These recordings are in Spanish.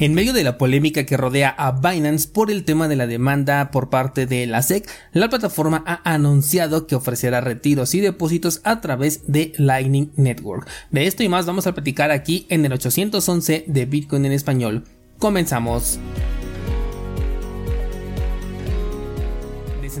En medio de la polémica que rodea a Binance por el tema de la demanda por parte de la SEC, la plataforma ha anunciado que ofrecerá retiros y depósitos a través de Lightning Network. De esto y más vamos a platicar aquí en el 811 de Bitcoin en español. Comenzamos.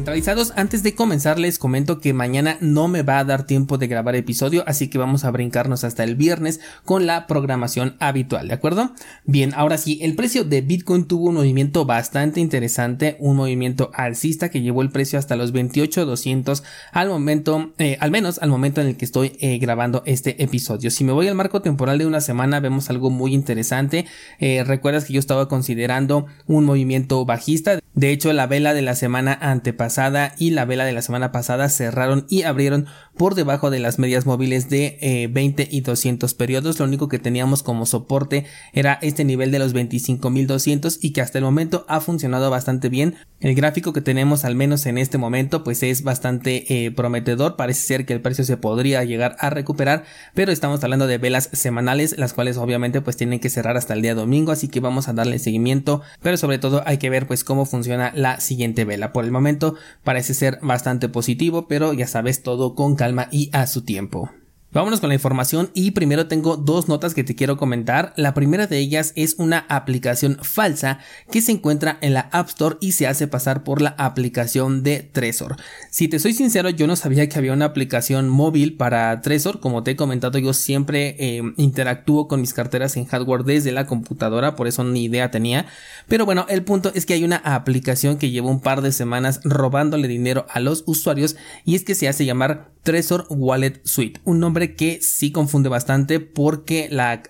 Centralizados. Antes de comenzar les comento que mañana no me va a dar tiempo de grabar episodio, así que vamos a brincarnos hasta el viernes con la programación habitual, ¿de acuerdo? Bien, ahora sí, el precio de Bitcoin tuvo un movimiento bastante interesante, un movimiento alcista que llevó el precio hasta los 28.200 al momento, eh, al menos al momento en el que estoy eh, grabando este episodio. Si me voy al marco temporal de una semana vemos algo muy interesante. Eh, recuerdas que yo estaba considerando un movimiento bajista. De hecho, la vela de la semana antepasada y la vela de la semana pasada cerraron y abrieron por debajo de las medias móviles de 20 eh, y 200 periodos. Lo único que teníamos como soporte era este nivel de los 25.200 y que hasta el momento ha funcionado bastante bien. El gráfico que tenemos al menos en este momento pues es bastante eh, prometedor. Parece ser que el precio se podría llegar a recuperar, pero estamos hablando de velas semanales, las cuales obviamente pues tienen que cerrar hasta el día domingo, así que vamos a darle seguimiento, pero sobre todo hay que ver pues cómo funciona la siguiente vela. Por el momento parece ser bastante positivo, pero ya sabes todo con calma y a su tiempo. Vámonos con la información y primero tengo dos notas que te quiero comentar. La primera de ellas es una aplicación falsa que se encuentra en la App Store y se hace pasar por la aplicación de Trezor. Si te soy sincero, yo no sabía que había una aplicación móvil para Trezor. Como te he comentado, yo siempre eh, interactúo con mis carteras en hardware desde la computadora, por eso ni idea tenía. Pero bueno, el punto es que hay una aplicación que lleva un par de semanas robándole dinero a los usuarios y es que se hace llamar Trezor Wallet Suite, un nombre que sí confunde bastante porque la,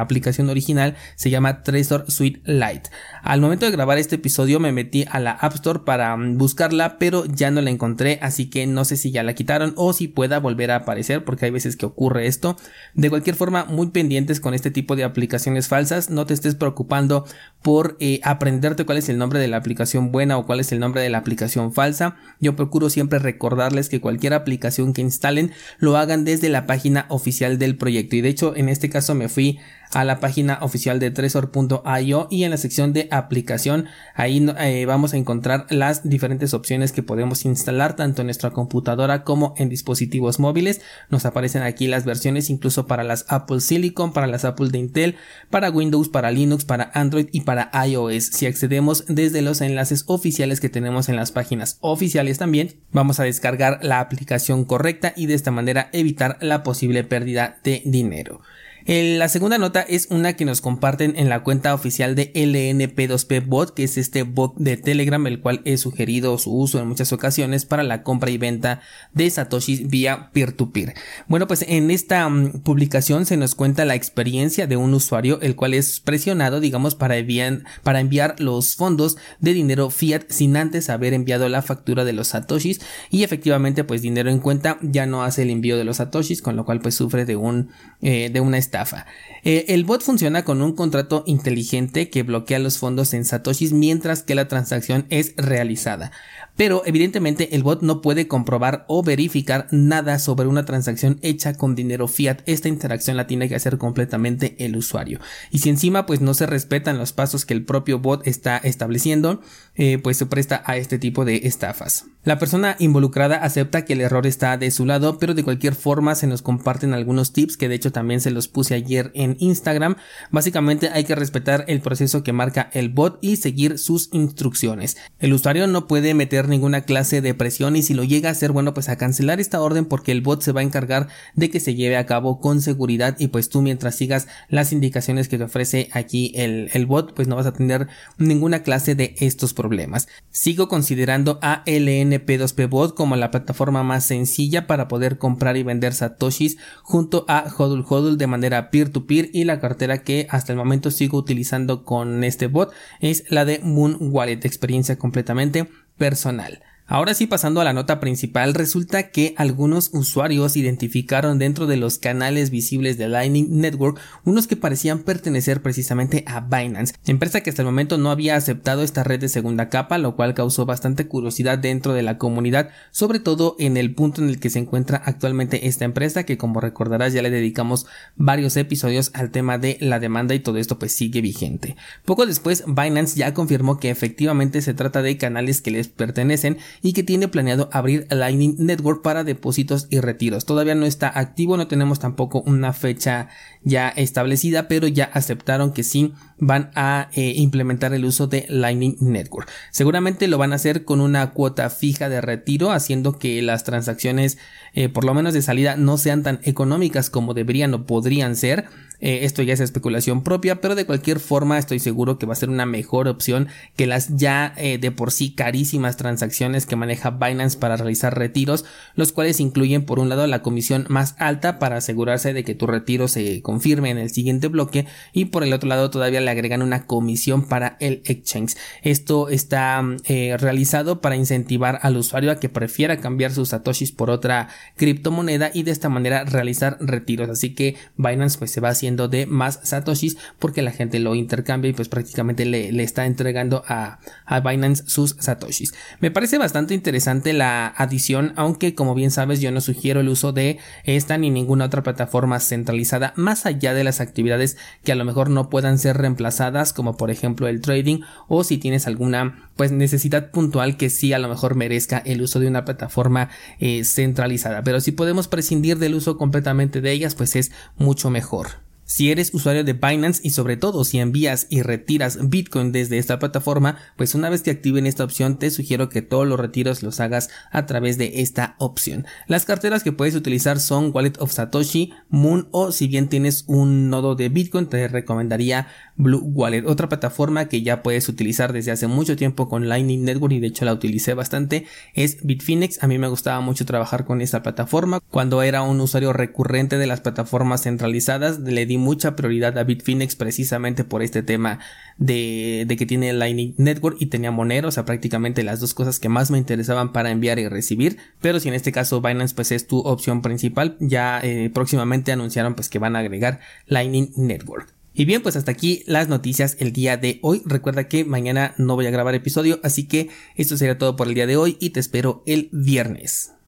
aplicación original se llama Trezor Suite Lite. Al momento de grabar este episodio me metí a la App Store para mm, buscarla, pero ya no la encontré, así que no sé si ya la quitaron o si pueda volver a aparecer, porque hay veces que ocurre esto. De cualquier forma, muy pendientes con este tipo de aplicaciones falsas, no te estés preocupando por eh, aprenderte cuál es el nombre de la aplicación buena o cuál es el nombre de la aplicación falsa. Yo procuro siempre recordarles que cualquier aplicación que instalen lo hagan desde la página oficial del proyecto y de hecho en este caso me fui a la página oficial de Tresor.io y en la sección de aplicación ahí eh, vamos a encontrar las diferentes opciones que podemos instalar tanto en nuestra computadora como en dispositivos móviles. Nos aparecen aquí las versiones incluso para las Apple Silicon para las Apple de Intel para Windows para Linux para Android y para iOS si accedemos desde los enlaces oficiales que tenemos en las páginas oficiales también vamos a descargar la aplicación correcta y de esta manera evitar la posible pérdida de dinero la segunda nota es una que nos comparten en la cuenta oficial de LNP2P Bot, que es este bot de Telegram, el cual he sugerido su uso en muchas ocasiones para la compra y venta de Satoshi vía peer-to-peer. Bueno, pues en esta mm, publicación se nos cuenta la experiencia de un usuario, el cual es presionado, digamos, para enviar, para enviar los fondos de dinero fiat sin antes haber enviado la factura de los Satoshis y efectivamente, pues dinero en cuenta ya no hace el envío de los Satoshis, con lo cual pues sufre de un, eh, de una eh, el bot funciona con un contrato inteligente que bloquea los fondos en satoshis mientras que la transacción es realizada pero evidentemente el bot no puede comprobar o verificar nada sobre una transacción hecha con dinero fiat. Esta interacción la tiene que hacer completamente el usuario. Y si encima pues no se respetan los pasos que el propio bot está estableciendo, eh, pues se presta a este tipo de estafas. La persona involucrada acepta que el error está de su lado, pero de cualquier forma se nos comparten algunos tips que de hecho también se los puse ayer en Instagram. Básicamente hay que respetar el proceso que marca el bot y seguir sus instrucciones. El usuario no puede meter ninguna clase de presión y si lo llega a hacer, bueno, pues a cancelar esta orden porque el bot se va a encargar de que se lleve a cabo con seguridad y pues tú mientras sigas las indicaciones que te ofrece aquí el, el bot, pues no vas a tener ninguna clase de estos problemas. Sigo considerando a LNP2P Bot como la plataforma más sencilla para poder comprar y vender satoshis junto a Hodl Hodl de manera peer to peer y la cartera que hasta el momento sigo utilizando con este bot es la de Moon Wallet, experiencia completamente personal. Ahora sí, pasando a la nota principal, resulta que algunos usuarios identificaron dentro de los canales visibles de Lightning Network unos que parecían pertenecer precisamente a Binance, empresa que hasta el momento no había aceptado esta red de segunda capa, lo cual causó bastante curiosidad dentro de la comunidad, sobre todo en el punto en el que se encuentra actualmente esta empresa, que como recordarás ya le dedicamos varios episodios al tema de la demanda y todo esto pues sigue vigente. Poco después, Binance ya confirmó que efectivamente se trata de canales que les pertenecen y que tiene planeado abrir Lightning Network para depósitos y retiros. Todavía no está activo, no tenemos tampoco una fecha ya establecida, pero ya aceptaron que sí van a eh, implementar el uso de Lightning Network. Seguramente lo van a hacer con una cuota fija de retiro, haciendo que las transacciones, eh, por lo menos de salida, no sean tan económicas como deberían o podrían ser. Eh, esto ya es especulación propia, pero de cualquier forma estoy seguro que va a ser una mejor opción que las ya de por sí carísimas transacciones que maneja Binance para realizar retiros, los cuales incluyen por un lado la comisión más alta para asegurarse de que tu retiro se confirme en el siguiente bloque y por el otro lado todavía le agregan una comisión para el exchange. Esto está eh, realizado para incentivar al usuario a que prefiera cambiar sus satoshis por otra criptomoneda y de esta manera realizar retiros. Así que Binance pues se va haciendo de más satoshis porque la gente lo intercambia y pues prácticamente le, le está entregando a, a, Binance sus satoshis. Me parece bastante interesante la adición, aunque como bien sabes yo no sugiero el uso de esta ni ninguna otra plataforma centralizada más allá de las actividades que a lo mejor no puedan ser reemplazadas como por ejemplo el trading o si tienes alguna pues necesidad puntual que sí a lo mejor merezca el uso de una plataforma eh, centralizada pero si podemos prescindir del uso completamente de ellas pues es mucho mejor. Si eres usuario de Binance y sobre todo si envías y retiras Bitcoin desde esta plataforma, pues una vez que activen esta opción te sugiero que todos los retiros los hagas a través de esta opción. Las carteras que puedes utilizar son Wallet of Satoshi, Moon o si bien tienes un nodo de Bitcoin te recomendaría Blue Wallet, otra plataforma que ya puedes utilizar desde hace mucho tiempo con Lightning Network y de hecho la utilicé bastante es Bitfinex. A mí me gustaba mucho trabajar con esta plataforma. Cuando era un usuario recurrente de las plataformas centralizadas le di mucha prioridad a Bitfinex precisamente por este tema de, que tiene Lightning Network y tenía Monero, o sea prácticamente las dos cosas que más me interesaban para enviar y recibir. Pero si en este caso Binance pues es tu opción principal, ya eh, próximamente anunciaron pues que van a agregar Lightning Network. Y bien, pues hasta aquí las noticias el día de hoy. Recuerda que mañana no voy a grabar episodio, así que esto sería todo por el día de hoy y te espero el viernes.